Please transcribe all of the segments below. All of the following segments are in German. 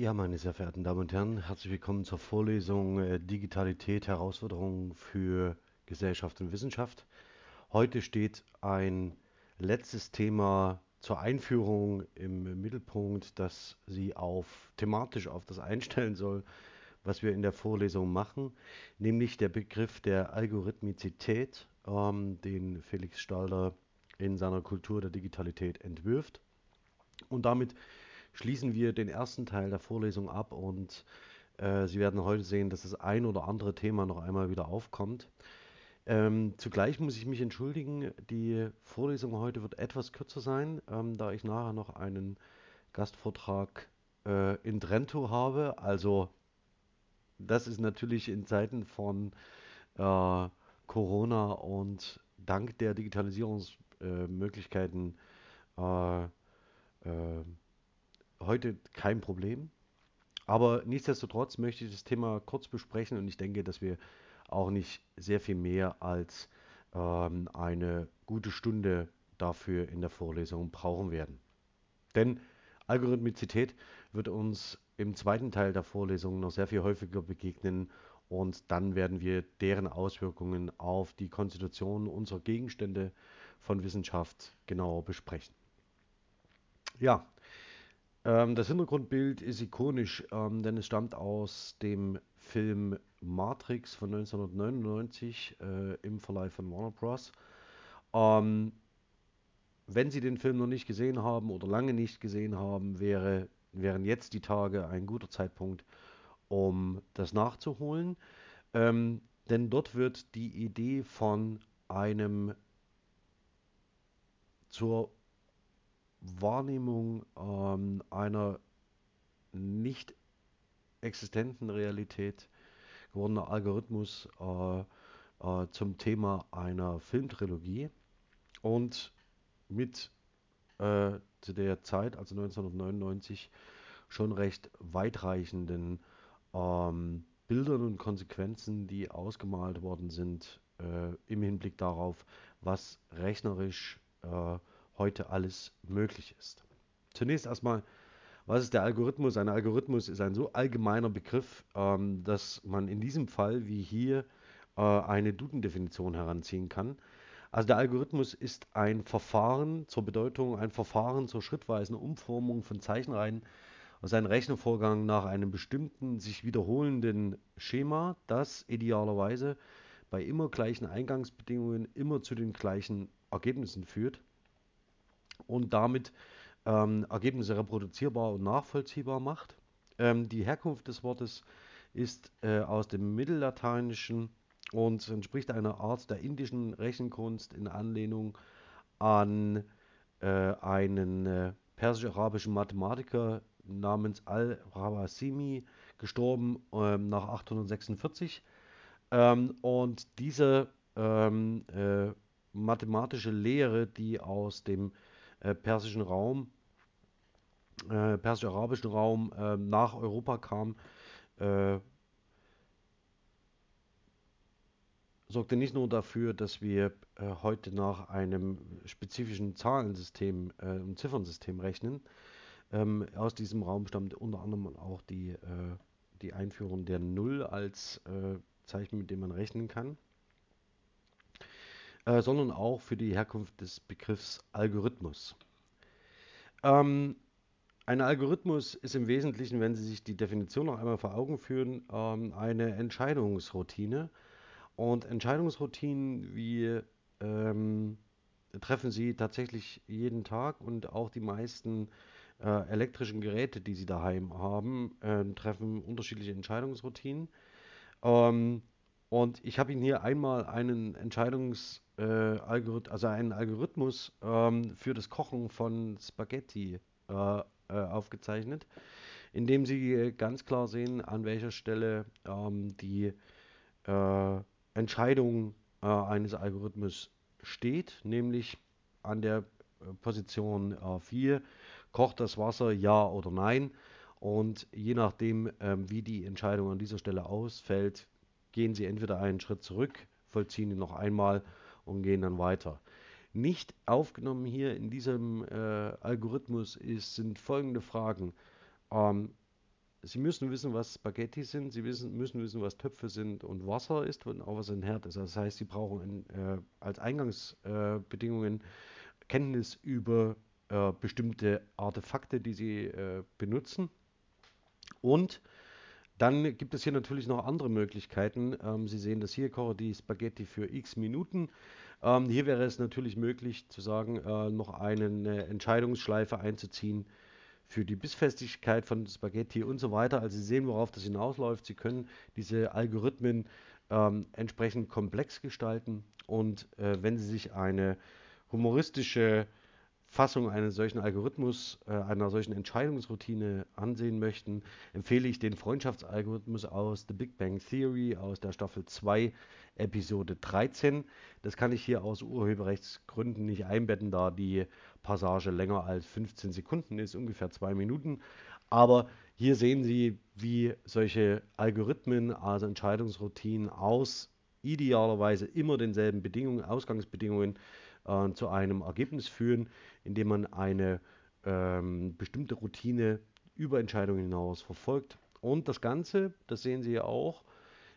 Ja, meine sehr verehrten Damen und Herren, herzlich willkommen zur Vorlesung äh, Digitalität, Herausforderungen für Gesellschaft und Wissenschaft. Heute steht ein letztes Thema zur Einführung im Mittelpunkt, das Sie auf thematisch auf das einstellen soll, was wir in der Vorlesung machen, nämlich der Begriff der Algorithmizität, ähm, den Felix Stalder in seiner Kultur der Digitalität entwirft. Und damit schließen wir den ersten Teil der Vorlesung ab und äh, Sie werden heute sehen, dass das ein oder andere Thema noch einmal wieder aufkommt. Ähm, zugleich muss ich mich entschuldigen, die Vorlesung heute wird etwas kürzer sein, ähm, da ich nachher noch einen Gastvortrag äh, in Trento habe. Also das ist natürlich in Zeiten von äh, Corona und dank der Digitalisierungsmöglichkeiten äh, äh, heute kein Problem. Aber nichtsdestotrotz möchte ich das Thema kurz besprechen und ich denke, dass wir auch nicht sehr viel mehr als ähm, eine gute Stunde dafür in der Vorlesung brauchen werden. Denn Algorithmizität wird uns im zweiten Teil der Vorlesung noch sehr viel häufiger begegnen und dann werden wir deren Auswirkungen auf die Konstitution unserer Gegenstände von Wissenschaft genauer besprechen. Ja, ähm, das Hintergrundbild ist ikonisch, ähm, denn es stammt aus dem Film Matrix von 1999 äh, im Verleih von Warner Bros. Ähm, wenn Sie den Film noch nicht gesehen haben oder lange nicht gesehen haben, wäre, wären jetzt die Tage ein guter Zeitpunkt, um das nachzuholen. Ähm, denn dort wird die Idee von einem zur Wahrnehmung ähm, einer nicht existenten Realität gewordener Algorithmus äh, äh, zum Thema einer Filmtrilogie. Und mit äh, zu der Zeit, also 1999, schon recht weitreichenden ähm, Bildern und Konsequenzen, die ausgemalt worden sind äh, im Hinblick darauf, was rechnerisch äh, heute alles möglich ist. Zunächst erstmal, was ist der Algorithmus? Ein Algorithmus ist ein so allgemeiner Begriff, ähm, dass man in diesem Fall wie hier äh, eine Duden-Definition heranziehen kann. Also der Algorithmus ist ein Verfahren zur Bedeutung, ein Verfahren zur schrittweisen Umformung von Zeichenreihen aus einem Rechenvorgang nach einem bestimmten sich wiederholenden Schema, das idealerweise bei immer gleichen Eingangsbedingungen immer zu den gleichen Ergebnissen führt und damit ähm, Ergebnisse reproduzierbar und nachvollziehbar macht. Ähm, die Herkunft des Wortes ist äh, aus dem Mittellateinischen und entspricht einer Art der indischen Rechenkunst in Anlehnung an äh, einen äh, persisch-arabischen Mathematiker namens Al-Rawasimi, gestorben ähm, nach 846. Ähm, und diese ähm, äh, mathematische Lehre, die aus dem äh, persischen Raum, äh, persisch-arabischen Raum äh, nach Europa kam, äh, sorgte nicht nur dafür, dass wir äh, heute nach einem spezifischen Zahlensystem äh, und Ziffernsystem rechnen. Ähm, aus diesem Raum stammt unter anderem auch die, äh, die Einführung der Null als äh, Zeichen, mit dem man rechnen kann, äh, sondern auch für die Herkunft des Begriffs Algorithmus. Ähm, ein Algorithmus ist im Wesentlichen, wenn Sie sich die Definition noch einmal vor Augen führen, ähm, eine Entscheidungsroutine und Entscheidungsroutinen wie ähm, treffen Sie tatsächlich jeden Tag und auch die meisten äh, elektrischen Geräte, die Sie daheim haben, äh, treffen unterschiedliche Entscheidungsroutinen. Ähm, und ich habe Ihnen hier einmal einen Entscheidungs äh, also einen Algorithmus ähm, für das Kochen von Spaghetti äh, äh, aufgezeichnet, indem Sie ganz klar sehen, an welcher Stelle ähm, die äh, Entscheidung äh, eines Algorithmus steht, nämlich an der Position äh, 4, kocht das Wasser ja oder nein. Und je nachdem, ähm, wie die Entscheidung an dieser Stelle ausfällt, gehen Sie entweder einen Schritt zurück, vollziehen ihn noch einmal und gehen dann weiter. Nicht aufgenommen hier in diesem äh, Algorithmus ist, sind folgende Fragen. Ähm, Sie müssen wissen, was Spaghetti sind, Sie wissen, müssen wissen, was Töpfe sind und Wasser ist und auch was ein Herd ist. Das heißt, Sie brauchen äh, als Eingangsbedingungen äh, Kenntnis über äh, bestimmte Artefakte, die Sie äh, benutzen. Und dann gibt es hier natürlich noch andere Möglichkeiten. Ähm, Sie sehen das hier, koche die Spaghetti für x Minuten. Ähm, hier wäre es natürlich möglich zu sagen, äh, noch eine Entscheidungsschleife einzuziehen für die Bissfestigkeit von Spaghetti und so weiter. Also Sie sehen, worauf das hinausläuft. Sie können diese Algorithmen ähm, entsprechend komplex gestalten und äh, wenn Sie sich eine humoristische Fassung eines solchen Algorithmus, äh, einer solchen Entscheidungsroutine ansehen möchten, empfehle ich den Freundschaftsalgorithmus aus The Big Bang Theory aus der Staffel 2, Episode 13. Das kann ich hier aus Urheberrechtsgründen nicht einbetten, da die Passage länger als 15 Sekunden ist, ungefähr zwei Minuten. Aber hier sehen Sie, wie solche Algorithmen, also Entscheidungsroutinen aus idealerweise immer denselben Bedingungen, Ausgangsbedingungen äh, zu einem Ergebnis führen, indem man eine ähm, bestimmte Routine über Entscheidungen hinaus verfolgt. Und das Ganze, das sehen Sie ja auch,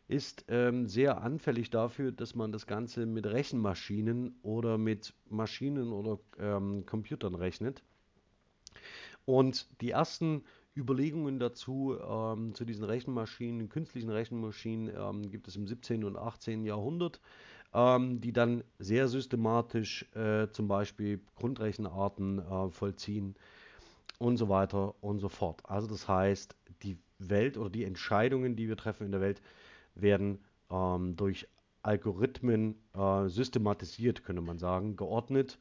ist ähm, sehr anfällig dafür, dass man das Ganze mit Rechenmaschinen oder mit Maschinen oder ähm, Computern rechnet. Und die ersten Überlegungen dazu, ähm, zu diesen Rechenmaschinen, künstlichen Rechenmaschinen, ähm, gibt es im 17. und 18. Jahrhundert ähm, die dann sehr systematisch äh, zum Beispiel Grundrechenarten äh, vollziehen und so weiter und so fort. Also das heißt, die Welt oder die Entscheidungen, die wir treffen in der Welt, werden ähm, durch Algorithmen äh, systematisiert, könnte man sagen, geordnet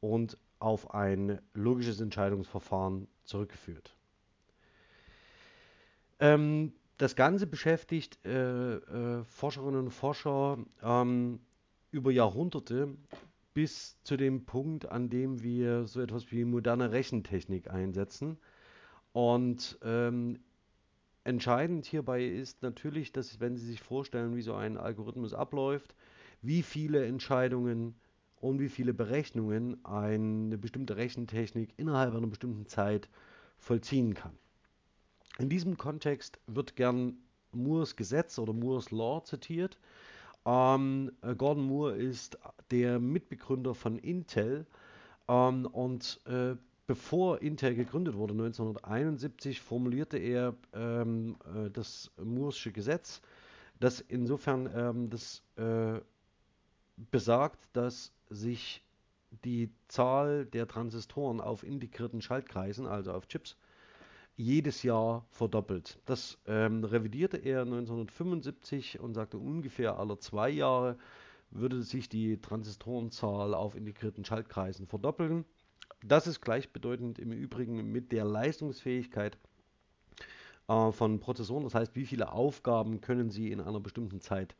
und auf ein logisches Entscheidungsverfahren zurückgeführt. Ähm, das Ganze beschäftigt äh, äh, Forscherinnen und Forscher ähm, über Jahrhunderte bis zu dem Punkt, an dem wir so etwas wie moderne Rechentechnik einsetzen. Und ähm, entscheidend hierbei ist natürlich, dass wenn Sie sich vorstellen, wie so ein Algorithmus abläuft, wie viele Entscheidungen und wie viele Berechnungen eine bestimmte Rechentechnik innerhalb einer bestimmten Zeit vollziehen kann. In diesem Kontext wird gern Moores Gesetz oder Moores Law zitiert. Ähm, äh, Gordon Moore ist der Mitbegründer von Intel. Ähm, und äh, bevor Intel gegründet wurde, 1971, formulierte er ähm, äh, das Moore'sche Gesetz, das insofern ähm, das äh, besagt, dass sich die Zahl der Transistoren auf integrierten Schaltkreisen, also auf Chips, jedes Jahr verdoppelt. Das ähm, revidierte er 1975 und sagte, ungefähr alle zwei Jahre würde sich die Transistorenzahl auf integrierten Schaltkreisen verdoppeln. Das ist gleichbedeutend im Übrigen mit der Leistungsfähigkeit äh, von Prozessoren. Das heißt, wie viele Aufgaben können sie in einer bestimmten Zeit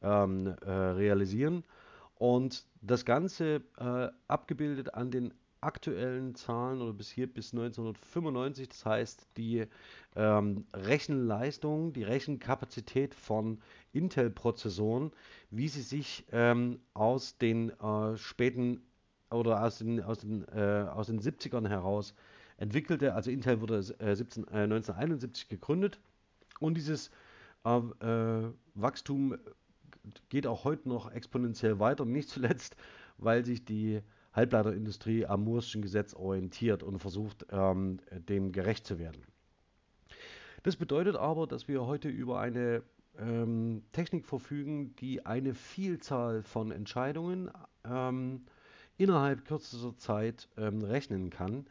ähm, äh, realisieren. Und das Ganze äh, abgebildet an den aktuellen Zahlen oder bis hier bis 1995, das heißt die ähm, Rechenleistung, die Rechenkapazität von Intel-Prozessoren, wie sie sich ähm, aus den äh, späten oder aus den, aus, den, äh, aus den 70ern heraus entwickelte. Also Intel wurde äh, 17, 1971 gegründet. Und dieses äh, äh, Wachstum geht auch heute noch exponentiell weiter, nicht zuletzt, weil sich die Halbleiterindustrie am Moore'schen Gesetz orientiert und versucht, ähm, dem gerecht zu werden. Das bedeutet aber, dass wir heute über eine ähm, Technik verfügen, die eine Vielzahl von Entscheidungen ähm, innerhalb kürzester Zeit ähm, rechnen kann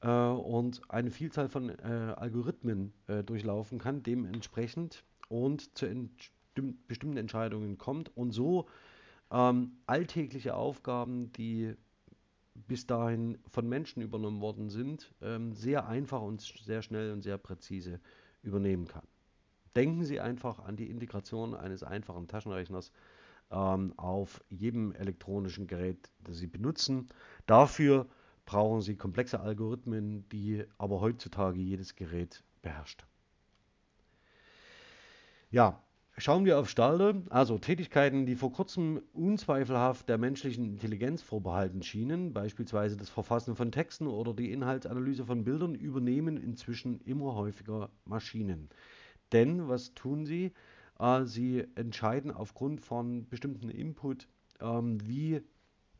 äh, und eine Vielzahl von äh, Algorithmen äh, durchlaufen kann, dementsprechend und zu bestimmten Entscheidungen kommt und so ähm, alltägliche Aufgaben, die bis dahin von Menschen übernommen worden sind, ähm, sehr einfach und sehr schnell und sehr präzise übernehmen kann. Denken Sie einfach an die Integration eines einfachen Taschenrechners ähm, auf jedem elektronischen Gerät, das Sie benutzen. Dafür brauchen Sie komplexe Algorithmen, die aber heutzutage jedes Gerät beherrscht. Ja, Schauen wir auf Stalde, also Tätigkeiten, die vor kurzem unzweifelhaft der menschlichen Intelligenz vorbehalten schienen, beispielsweise das Verfassen von Texten oder die Inhaltsanalyse von Bildern, übernehmen inzwischen immer häufiger Maschinen. Denn was tun sie? Äh, sie entscheiden aufgrund von bestimmten Input, ähm, wie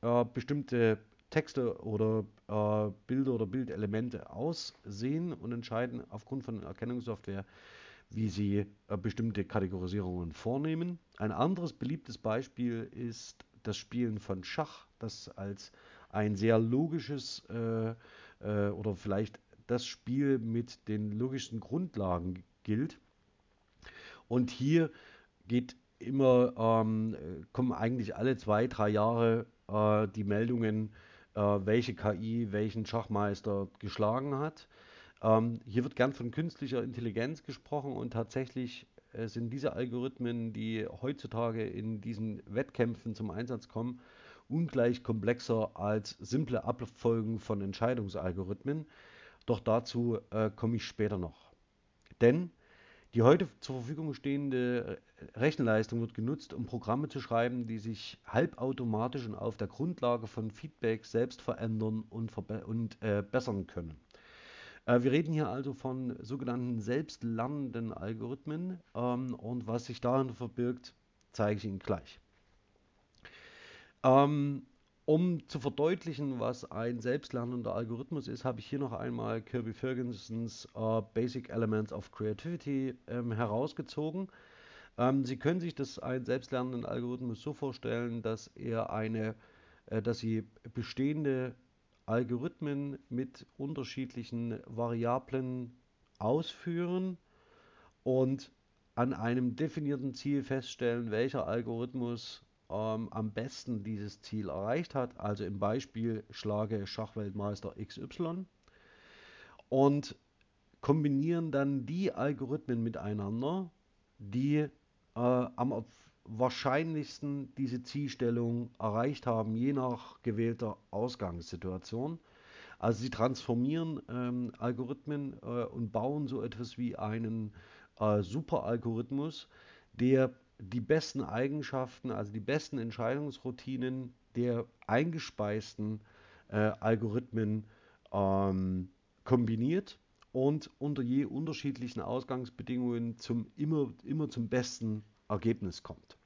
äh, bestimmte Texte oder äh, Bilder oder Bildelemente aussehen und entscheiden aufgrund von Erkennungssoftware, wie sie äh, bestimmte Kategorisierungen vornehmen. Ein anderes beliebtes Beispiel ist das Spielen von Schach, das als ein sehr logisches äh, äh, oder vielleicht das Spiel mit den logischsten Grundlagen gilt. Und hier geht immer, ähm, kommen eigentlich alle zwei, drei Jahre äh, die Meldungen, äh, welche KI welchen Schachmeister geschlagen hat. Ähm, hier wird gern von künstlicher Intelligenz gesprochen und tatsächlich äh, sind diese Algorithmen, die heutzutage in diesen Wettkämpfen zum Einsatz kommen, ungleich komplexer als simple Abfolgen von Entscheidungsalgorithmen. Doch dazu äh, komme ich später noch. Denn die heute zur Verfügung stehende äh, Rechenleistung wird genutzt, um Programme zu schreiben, die sich halbautomatisch und auf der Grundlage von Feedback selbst verändern und, und äh, bessern können. Äh, wir reden hier also von sogenannten selbstlernenden Algorithmen ähm, und was sich darin verbirgt, zeige ich Ihnen gleich. Ähm, um zu verdeutlichen, was ein selbstlernender Algorithmus ist, habe ich hier noch einmal Kirby Fergusons äh, Basic Elements of Creativity ähm, herausgezogen. Ähm, Sie können sich das einen selbstlernenden Algorithmus so vorstellen, dass er eine, äh, dass Sie bestehende Algorithmen mit unterschiedlichen Variablen ausführen und an einem definierten Ziel feststellen, welcher Algorithmus ähm, am besten dieses Ziel erreicht hat. Also im Beispiel schlage Schachweltmeister XY und kombinieren dann die Algorithmen miteinander, die äh, am wahrscheinlichsten diese Zielstellung erreicht haben, je nach gewählter Ausgangssituation. Also sie transformieren ähm, Algorithmen äh, und bauen so etwas wie einen äh, Superalgorithmus, der die besten Eigenschaften, also die besten Entscheidungsroutinen der eingespeisten äh, Algorithmen ähm, kombiniert und unter je unterschiedlichen Ausgangsbedingungen zum immer, immer zum besten Ergebnis kommt.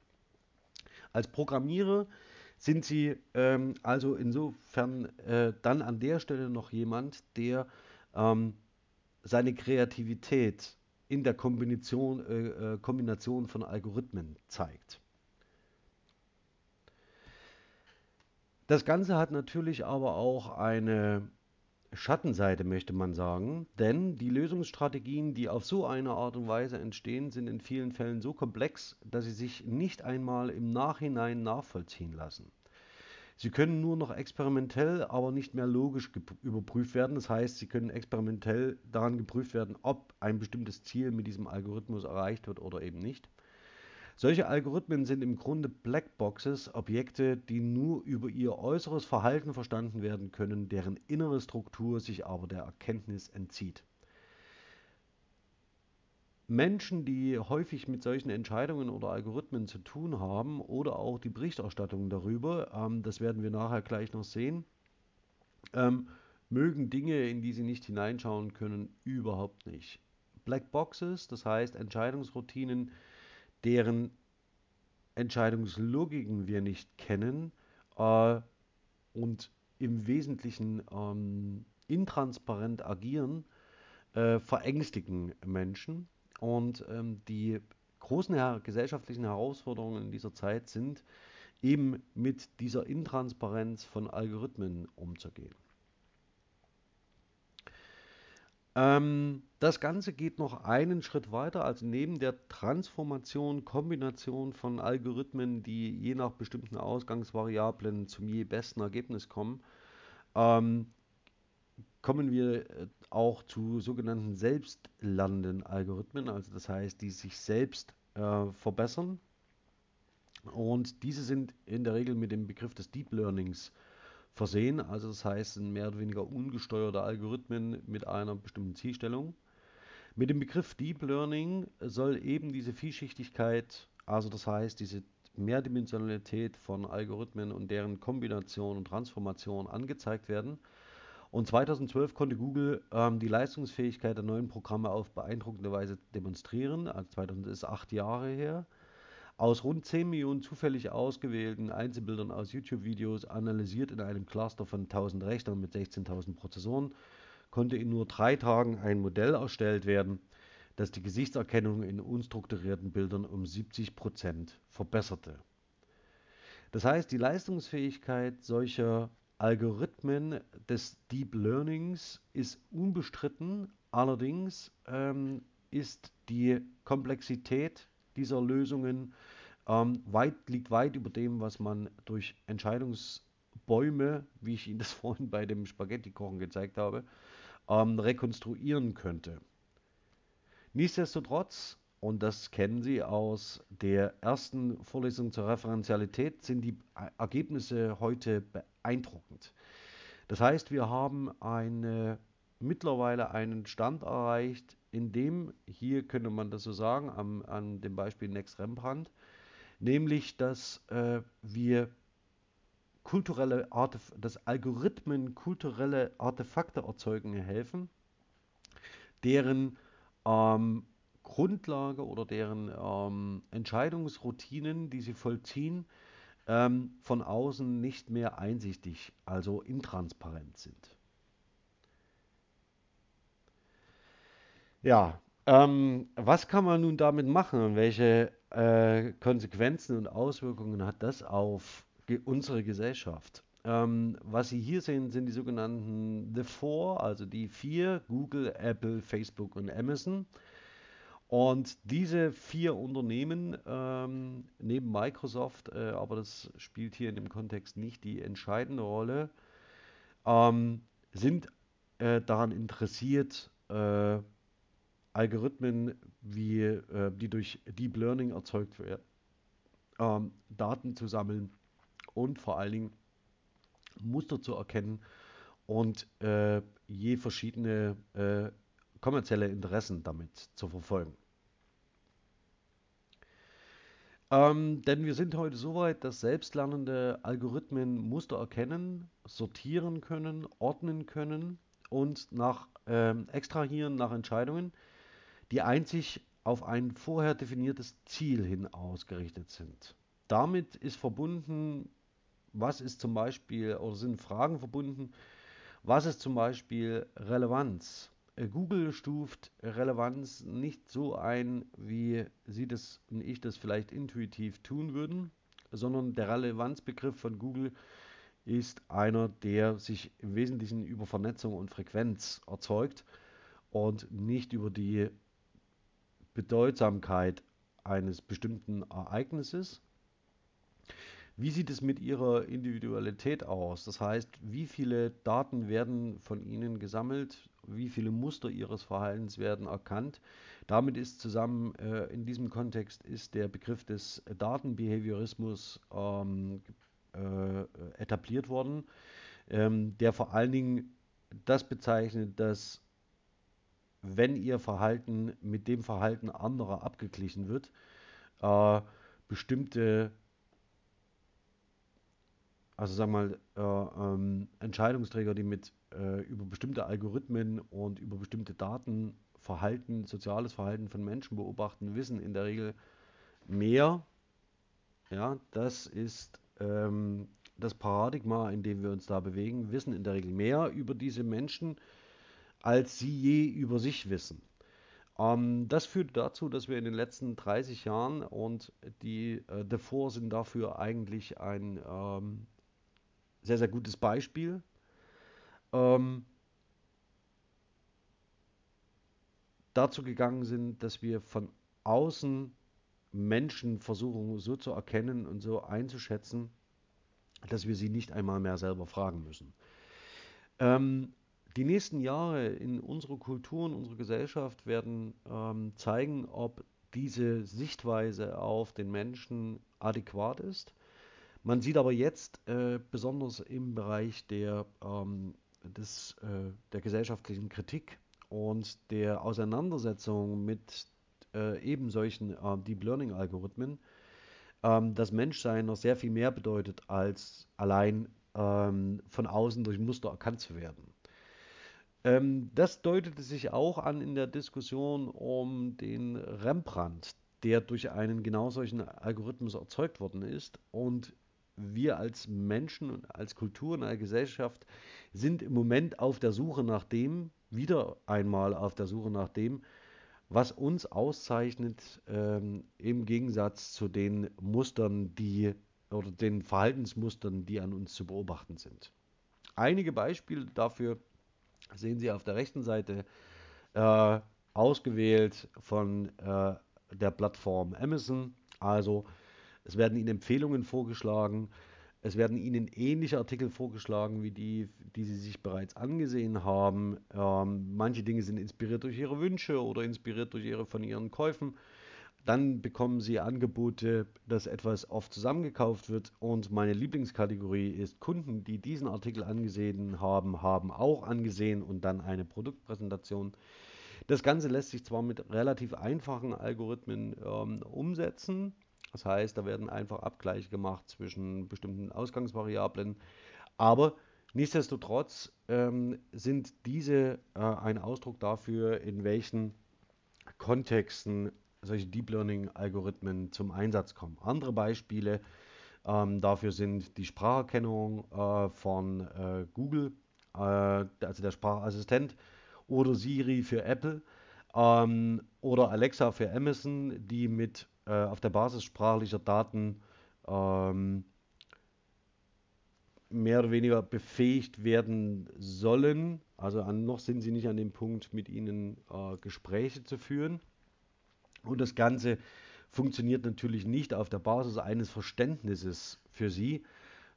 Als Programmierer sind Sie ähm, also insofern äh, dann an der Stelle noch jemand, der ähm, seine Kreativität in der Kombination, äh, äh Kombination von Algorithmen zeigt. Das Ganze hat natürlich aber auch eine Schattenseite, möchte man sagen, denn die Lösungsstrategien, die auf so eine Art und Weise entstehen, sind in vielen Fällen so komplex, dass sie sich nicht einmal im Nachhinein nachvollziehen lassen. Sie können nur noch experimentell, aber nicht mehr logisch überprüft werden. Das heißt, sie können experimentell daran geprüft werden, ob ein bestimmtes Ziel mit diesem Algorithmus erreicht wird oder eben nicht. Solche Algorithmen sind im Grunde Blackboxes, Objekte, die nur über ihr äußeres Verhalten verstanden werden können, deren innere Struktur sich aber der Erkenntnis entzieht. Menschen, die häufig mit solchen Entscheidungen oder Algorithmen zu tun haben oder auch die Berichterstattung darüber, ähm, das werden wir nachher gleich noch sehen, ähm, mögen Dinge, in die sie nicht hineinschauen können, überhaupt nicht. Blackboxes, das heißt Entscheidungsroutinen, deren Entscheidungslogiken wir nicht kennen äh, und im Wesentlichen ähm, intransparent agieren, äh, verängstigen Menschen. Und ähm, die großen her gesellschaftlichen Herausforderungen in dieser Zeit sind, eben mit dieser Intransparenz von Algorithmen umzugehen. Ähm, das Ganze geht noch einen Schritt weiter, also neben der Transformation, Kombination von Algorithmen, die je nach bestimmten Ausgangsvariablen zum je besten Ergebnis kommen, ähm, kommen wir äh, auch zu sogenannten selbstlernenden Algorithmen, also das heißt, die sich selbst äh, verbessern. Und diese sind in der Regel mit dem Begriff des Deep Learnings versehen, also das heißt, sind mehr oder weniger ungesteuerte Algorithmen mit einer bestimmten Zielstellung. Mit dem Begriff Deep Learning soll eben diese Vielschichtigkeit, also das heißt, diese Mehrdimensionalität von Algorithmen und deren Kombination und Transformation angezeigt werden. Und 2012 konnte Google ähm, die Leistungsfähigkeit der neuen Programme auf beeindruckende Weise demonstrieren. Also 2000 ist acht Jahre her. Aus rund 10 Millionen zufällig ausgewählten Einzelbildern aus YouTube-Videos, analysiert in einem Cluster von 1000 Rechnern mit 16.000 Prozessoren, konnte in nur drei Tagen ein Modell erstellt werden, das die Gesichtserkennung in unstrukturierten Bildern um 70 Prozent verbesserte. Das heißt, die Leistungsfähigkeit solcher Algorithmen des Deep Learnings ist unbestritten. Allerdings ähm, ist die Komplexität dieser Lösungen ähm, weit, liegt weit über dem, was man durch Entscheidungsbäume, wie ich Ihnen das vorhin bei dem Spaghetti-Kochen gezeigt habe, ähm, rekonstruieren könnte. Nichtsdestotrotz, und das kennen Sie aus der ersten Vorlesung zur Referenzialität, sind die Ergebnisse heute beeindruckend. Das heißt, wir haben eine, mittlerweile einen Stand erreicht, in dem, hier könnte man das so sagen, am, an dem Beispiel Next Rembrandt, nämlich, dass äh, wir kulturelle Artef dass Algorithmen kulturelle Artefakte erzeugen helfen, deren ähm, Grundlage oder deren ähm, Entscheidungsroutinen, die sie vollziehen, ähm, von außen nicht mehr einsichtig, also intransparent sind. Ja, ähm, was kann man nun damit machen und welche äh, Konsequenzen und Auswirkungen hat das auf ge unsere Gesellschaft? Ähm, was Sie hier sehen, sind die sogenannten The Four, also die vier, Google, Apple, Facebook und Amazon. Und diese vier Unternehmen ähm, neben Microsoft, äh, aber das spielt hier in dem Kontext nicht die entscheidende Rolle, ähm, sind äh, daran interessiert, äh, Algorithmen, wie, äh, die durch Deep Learning erzeugt werden, ähm, Daten zu sammeln und vor allen Dingen Muster zu erkennen und äh, je verschiedene äh, kommerzielle Interessen damit zu verfolgen. Ähm, denn wir sind heute so weit, dass selbstlernende Algorithmen Muster erkennen, sortieren können, ordnen können und nach ähm, extrahieren nach Entscheidungen, die einzig auf ein vorher definiertes Ziel hin ausgerichtet sind. Damit ist verbunden, was ist zum Beispiel, oder sind Fragen verbunden, was ist zum Beispiel Relevanz? Äh, Google stuft Relevanz nicht so ein, wie Sie das und ich das vielleicht intuitiv tun würden, sondern der Relevanzbegriff von Google ist einer, der sich im Wesentlichen über Vernetzung und Frequenz erzeugt und nicht über die Bedeutsamkeit eines bestimmten Ereignisses. Wie sieht es mit Ihrer Individualität aus? Das heißt, wie viele Daten werden von Ihnen gesammelt? Wie viele Muster Ihres Verhaltens werden erkannt? Damit ist zusammen äh, in diesem Kontext ist der Begriff des Datenbehaviorismus ähm, äh, etabliert worden, ähm, der vor allen Dingen das bezeichnet, dass wenn ihr Verhalten mit dem Verhalten anderer abgeglichen wird, äh, bestimmte, also sagen wir mal, äh, ähm, Entscheidungsträger, die mit äh, über bestimmte Algorithmen und über bestimmte Daten Verhalten, soziales Verhalten von Menschen beobachten, wissen in der Regel mehr. Ja, das ist ähm, das Paradigma, in dem wir uns da bewegen, wissen in der Regel mehr über diese Menschen als sie je über sich wissen. Ähm, das führt dazu, dass wir in den letzten 30 Jahren und die äh, davor sind dafür eigentlich ein ähm, sehr, sehr gutes Beispiel. Ähm, dazu gegangen sind, dass wir von außen Menschen versuchen so zu erkennen und so einzuschätzen, dass wir sie nicht einmal mehr selber fragen müssen. Ähm, die nächsten Jahre in unserer Kultur und unserer Gesellschaft werden ähm, zeigen, ob diese Sichtweise auf den Menschen adäquat ist. Man sieht aber jetzt äh, besonders im Bereich der, ähm, des, äh, der gesellschaftlichen Kritik und der Auseinandersetzung mit äh, eben solchen äh, Deep Learning Algorithmen, ähm, dass Menschsein noch sehr viel mehr bedeutet, als allein ähm, von außen durch Muster erkannt zu werden. Ähm, das deutete sich auch an in der Diskussion um den Rembrandt, der durch einen genau solchen Algorithmus erzeugt worden ist. Und wir als Menschen und als Kultur und als Gesellschaft sind im Moment auf der Suche nach dem, wieder einmal auf der Suche nach dem, was uns auszeichnet ähm, im Gegensatz zu den Mustern, die oder den Verhaltensmustern, die an uns zu beobachten sind. Einige Beispiele dafür sehen Sie auf der rechten Seite äh, ausgewählt von äh, der Plattform Amazon. Also es werden Ihnen Empfehlungen vorgeschlagen, es werden Ihnen ähnliche Artikel vorgeschlagen wie die, die Sie sich bereits angesehen haben. Ähm, manche Dinge sind inspiriert durch Ihre Wünsche oder inspiriert durch Ihre von Ihren Käufen. Dann bekommen Sie Angebote, dass etwas oft zusammengekauft wird. Und meine Lieblingskategorie ist Kunden, die diesen Artikel angesehen haben, haben auch angesehen und dann eine Produktpräsentation. Das Ganze lässt sich zwar mit relativ einfachen Algorithmen ähm, umsetzen, das heißt, da werden einfach Abgleiche gemacht zwischen bestimmten Ausgangsvariablen. Aber nichtsdestotrotz ähm, sind diese äh, ein Ausdruck dafür, in welchen Kontexten solche Deep Learning-Algorithmen zum Einsatz kommen. Andere Beispiele ähm, dafür sind die Spracherkennung äh, von äh, Google, äh, also der Sprachassistent, oder Siri für Apple ähm, oder Alexa für Amazon, die mit äh, auf der Basis sprachlicher Daten ähm, mehr oder weniger befähigt werden sollen. Also an, noch sind sie nicht an dem Punkt, mit ihnen äh, Gespräche zu führen. Und das Ganze funktioniert natürlich nicht auf der Basis eines Verständnisses für sie,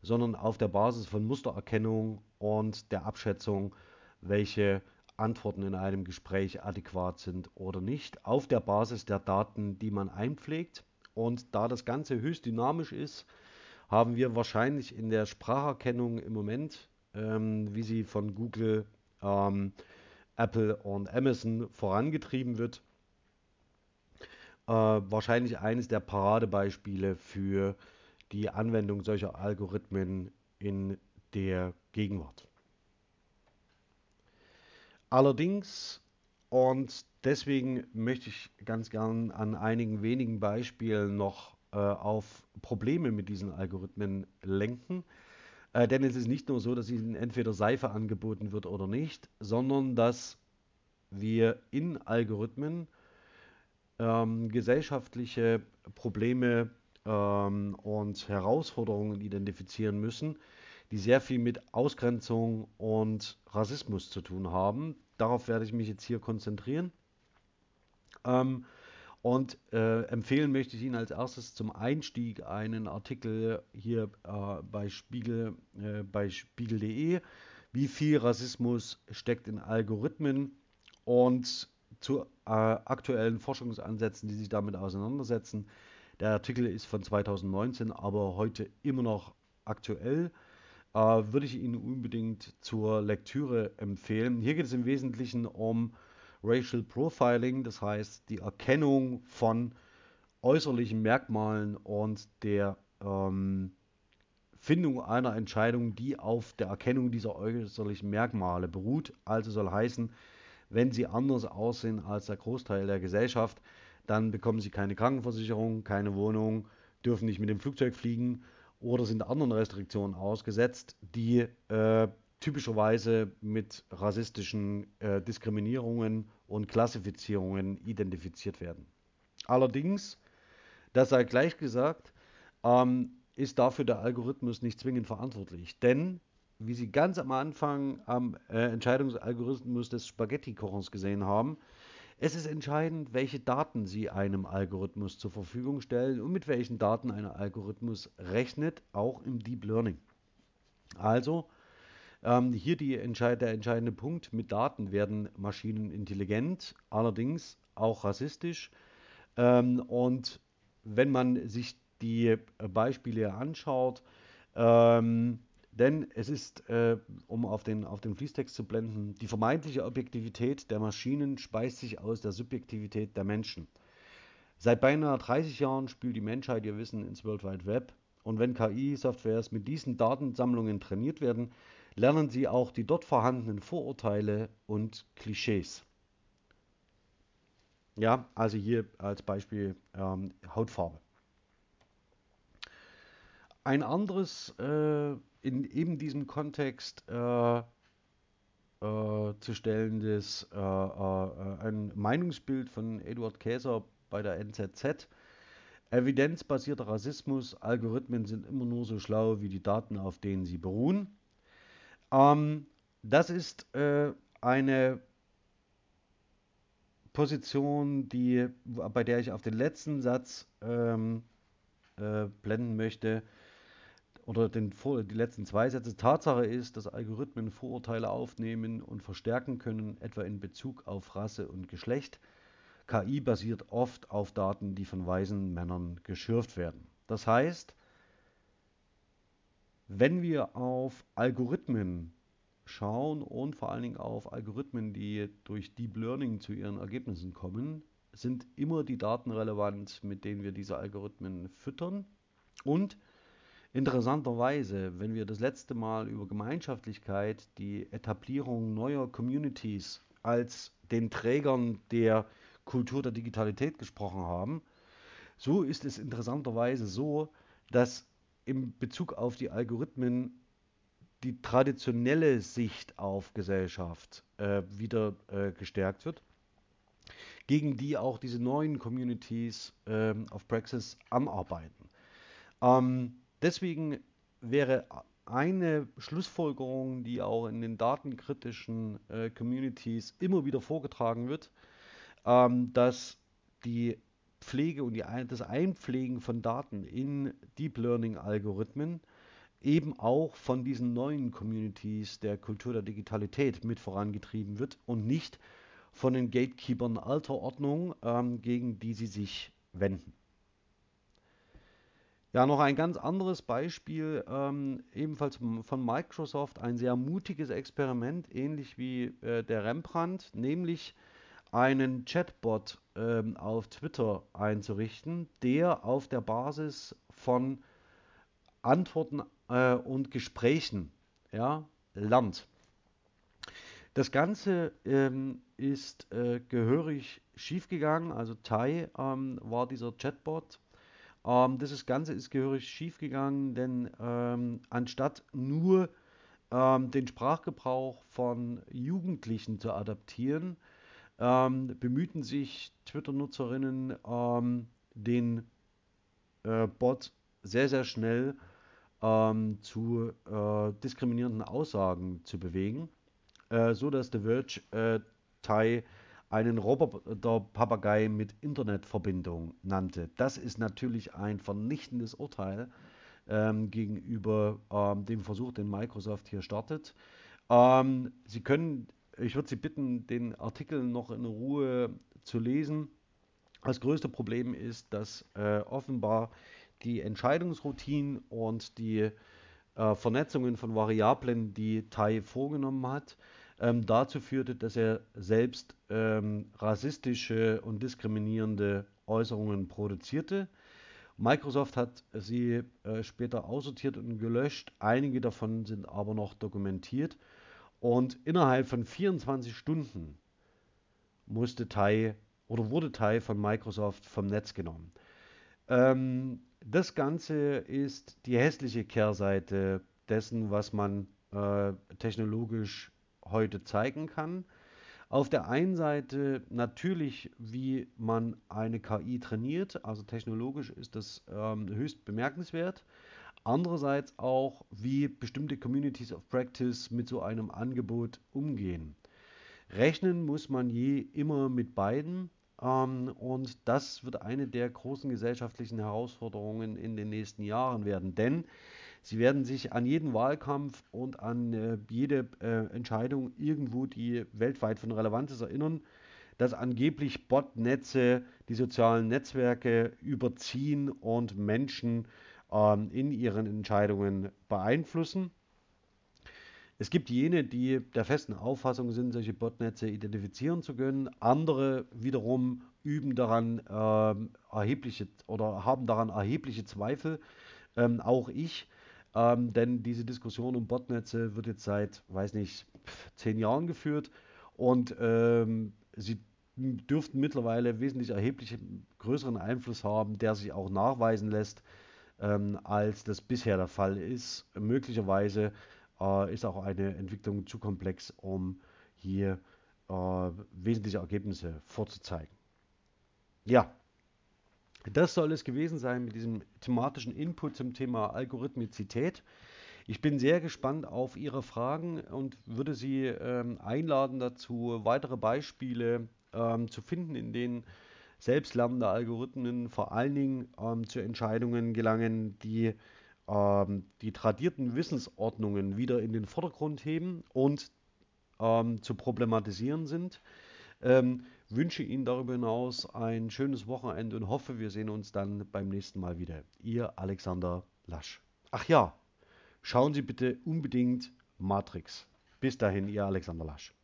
sondern auf der Basis von Mustererkennung und der Abschätzung, welche Antworten in einem Gespräch adäquat sind oder nicht, auf der Basis der Daten, die man einpflegt. Und da das Ganze höchst dynamisch ist, haben wir wahrscheinlich in der Spracherkennung im Moment, ähm, wie sie von Google, ähm, Apple und Amazon vorangetrieben wird, äh, wahrscheinlich eines der Paradebeispiele für die Anwendung solcher Algorithmen in der Gegenwart. Allerdings, und deswegen möchte ich ganz gern an einigen wenigen Beispielen noch äh, auf Probleme mit diesen Algorithmen lenken. Äh, denn es ist nicht nur so, dass ihnen entweder Seife angeboten wird oder nicht, sondern dass wir in Algorithmen ähm, gesellschaftliche Probleme ähm, und Herausforderungen identifizieren müssen, die sehr viel mit Ausgrenzung und Rassismus zu tun haben. Darauf werde ich mich jetzt hier konzentrieren. Ähm, und äh, empfehlen möchte ich Ihnen als erstes zum Einstieg einen Artikel hier äh, bei Spiegel, äh, bei spiegel.de, wie viel Rassismus steckt in Algorithmen und zu äh, aktuellen Forschungsansätzen, die sich damit auseinandersetzen. Der Artikel ist von 2019, aber heute immer noch aktuell äh, würde ich Ihnen unbedingt zur Lektüre empfehlen. Hier geht es im Wesentlichen um Racial Profiling, das heißt die Erkennung von äußerlichen Merkmalen und der ähm, Findung einer Entscheidung, die auf der Erkennung dieser äußerlichen Merkmale beruht. Also soll heißen, wenn sie anders aussehen als der Großteil der Gesellschaft, dann bekommen sie keine Krankenversicherung, keine Wohnung, dürfen nicht mit dem Flugzeug fliegen oder sind anderen Restriktionen ausgesetzt, die äh, typischerweise mit rassistischen äh, Diskriminierungen und Klassifizierungen identifiziert werden. Allerdings, das sei gleich gesagt, ähm, ist dafür der Algorithmus nicht zwingend verantwortlich. Denn, wie Sie ganz am Anfang am äh, Entscheidungsalgorithmus des Spaghetti-Kochens gesehen haben, es ist entscheidend, welche Daten Sie einem Algorithmus zur Verfügung stellen und mit welchen Daten ein Algorithmus rechnet, auch im Deep Learning. Also, Ähm, hier entscheid der entscheidende Punkt, mit Daten werden Maschinen intelligent, allerdings auch rassistisch. Ähm, und wenn man sich die äh, Beispiele anschaut, ähm, denn es ist, äh, um auf den, auf den Fließtext zu blenden, die vermeintliche Objektivität der Maschinen speist sich aus der Subjektivität der Menschen. Seit beinahe 30 Jahren spült die Menschheit ihr Wissen ins World Wide Web. Und wenn KI-Softwares mit diesen Datensammlungen trainiert werden, lernen sie auch die dort vorhandenen Vorurteile und Klischees. Ja, also hier als Beispiel ähm, Hautfarbe. Ein anderes äh, in eben diesem Kontext äh, äh, zu stellendes äh, äh, ein Meinungsbild von Eduard Käser bei der NZZ. Evidenzbasierter Rassismus, Algorithmen sind immer nur so schlau wie die Daten, auf denen sie beruhen. Ähm, das ist äh, eine Position, die, bei der ich auf den letzten Satz ähm, äh, blenden möchte oder den, die letzten zwei Sätze. Tatsache ist, dass Algorithmen Vorurteile aufnehmen und verstärken können, etwa in Bezug auf Rasse und Geschlecht. KI basiert oft auf Daten, die von weisen Männern geschürft werden. Das heißt, wenn wir auf Algorithmen schauen und vor allen Dingen auf Algorithmen, die durch Deep Learning zu ihren Ergebnissen kommen, sind immer die Daten relevant, mit denen wir diese Algorithmen füttern. Und interessanterweise, wenn wir das letzte Mal über Gemeinschaftlichkeit, die Etablierung neuer Communities als den Trägern der Kultur der Digitalität gesprochen haben, so ist es interessanterweise so, dass im Bezug auf die Algorithmen die traditionelle Sicht auf Gesellschaft äh, wieder äh, gestärkt wird, gegen die auch diese neuen Communities äh, auf Praxis anarbeiten. Ähm, deswegen wäre eine Schlussfolgerung, die auch in den datenkritischen äh, Communities immer wieder vorgetragen wird, ähm, dass die Pflege und die, das Einpflegen von Daten in Deep Learning Algorithmen eben auch von diesen neuen Communities der Kultur der Digitalität mit vorangetrieben wird und nicht von den Gatekeepern alter Ordnung, ähm, gegen die sie sich wenden. Ja, noch ein ganz anderes Beispiel, ähm, ebenfalls von Microsoft, ein sehr mutiges Experiment, ähnlich wie äh, der Rembrandt, nämlich einen Chatbot ähm, auf Twitter einzurichten, der auf der Basis von Antworten äh, und Gesprächen ja, lernt. Das Ganze ähm, ist äh, gehörig schiefgegangen. Also Tai ähm, war dieser Chatbot. Ähm, das Ganze ist gehörig schiefgegangen, denn ähm, anstatt nur ähm, den Sprachgebrauch von Jugendlichen zu adaptieren, ähm, bemühten sich Twitter-Nutzerinnen, den äh, Bot sehr, sehr schnell ähm, zu äh, diskriminierenden Aussagen zu bewegen, äh, so The Verge äh, Tai einen Roboter-Papagei mit Internetverbindung nannte. Das ist natürlich ein vernichtendes Urteil ähm, gegenüber ähm, dem Versuch, den Microsoft hier startet. Ähm, Sie können, ich würde Sie bitten, den Artikel noch in Ruhe zu lesen. Das größte Problem ist, dass äh, offenbar die Entscheidungsroutinen und die äh, Vernetzungen von Variablen, die Tai vorgenommen hat, ähm, dazu führte, dass er selbst ähm, rassistische und diskriminierende Äußerungen produzierte. Microsoft hat sie äh, später aussortiert und gelöscht. Einige davon sind aber noch dokumentiert. Und innerhalb von 24 Stunden musste Tai oder wurde Tai von Microsoft vom Netz genommen. Ähm, das Ganze ist die hässliche Kehrseite dessen, was man äh, technologisch heute zeigen kann. Auf der einen Seite natürlich, wie man eine KI trainiert, also technologisch ist das ähm, höchst bemerkenswert. Andererseits auch, wie bestimmte Communities of Practice mit so einem Angebot umgehen. Rechnen muss man je immer mit beiden. Ähm, und das wird eine der großen gesellschaftlichen Herausforderungen in den nächsten Jahren werden. Denn Sie werden sich an jeden Wahlkampf und an äh, jede äh, Entscheidung irgendwo, die weltweit von Relevanz ist, erinnern, dass angeblich Botnetze die sozialen Netzwerke überziehen und Menschen ähm, in ihren Entscheidungen beeinflussen. Es gibt jene, die der festen Auffassung sind, solche Botnetze identifizieren zu können. Andere wiederum üben daran äh, erhebliche oder haben daran erhebliche Zweifel. Ähm, auch ich. Ähm, denn diese Diskussion um Botnetze wird jetzt seit, weiß nicht, zehn Jahren geführt und ähm, sie dürften mittlerweile wesentlich erheblich größeren Einfluss haben, der sich auch nachweisen lässt, ähm, als das bisher der Fall ist. Möglicherweise äh, ist auch eine Entwicklung zu komplex, um hier äh, wesentliche Ergebnisse vorzuzeigen. Ja, das soll es gewesen sein mit diesem thematischen Input zum Thema Algorithmizität. Ich bin sehr gespannt auf Ihre Fragen und würde Sie ähm, einladen dazu, weitere Beispiele ähm, zu finden, in denen selbstlernende Algorithmen vor allen Dingen ähm, zu Entscheidungen gelangen, die ähm, die tradierten Wissensordnungen wieder in den Vordergrund heben und ähm, zu problematisieren sind. Wünsche Ihnen darüber hinaus ein schönes Wochenende und hoffe, wir sehen uns dann beim nächsten Mal wieder. Ihr Alexander Lasch. Ach ja, schauen Sie bitte unbedingt Matrix. Bis dahin, Ihr Alexander Lasch.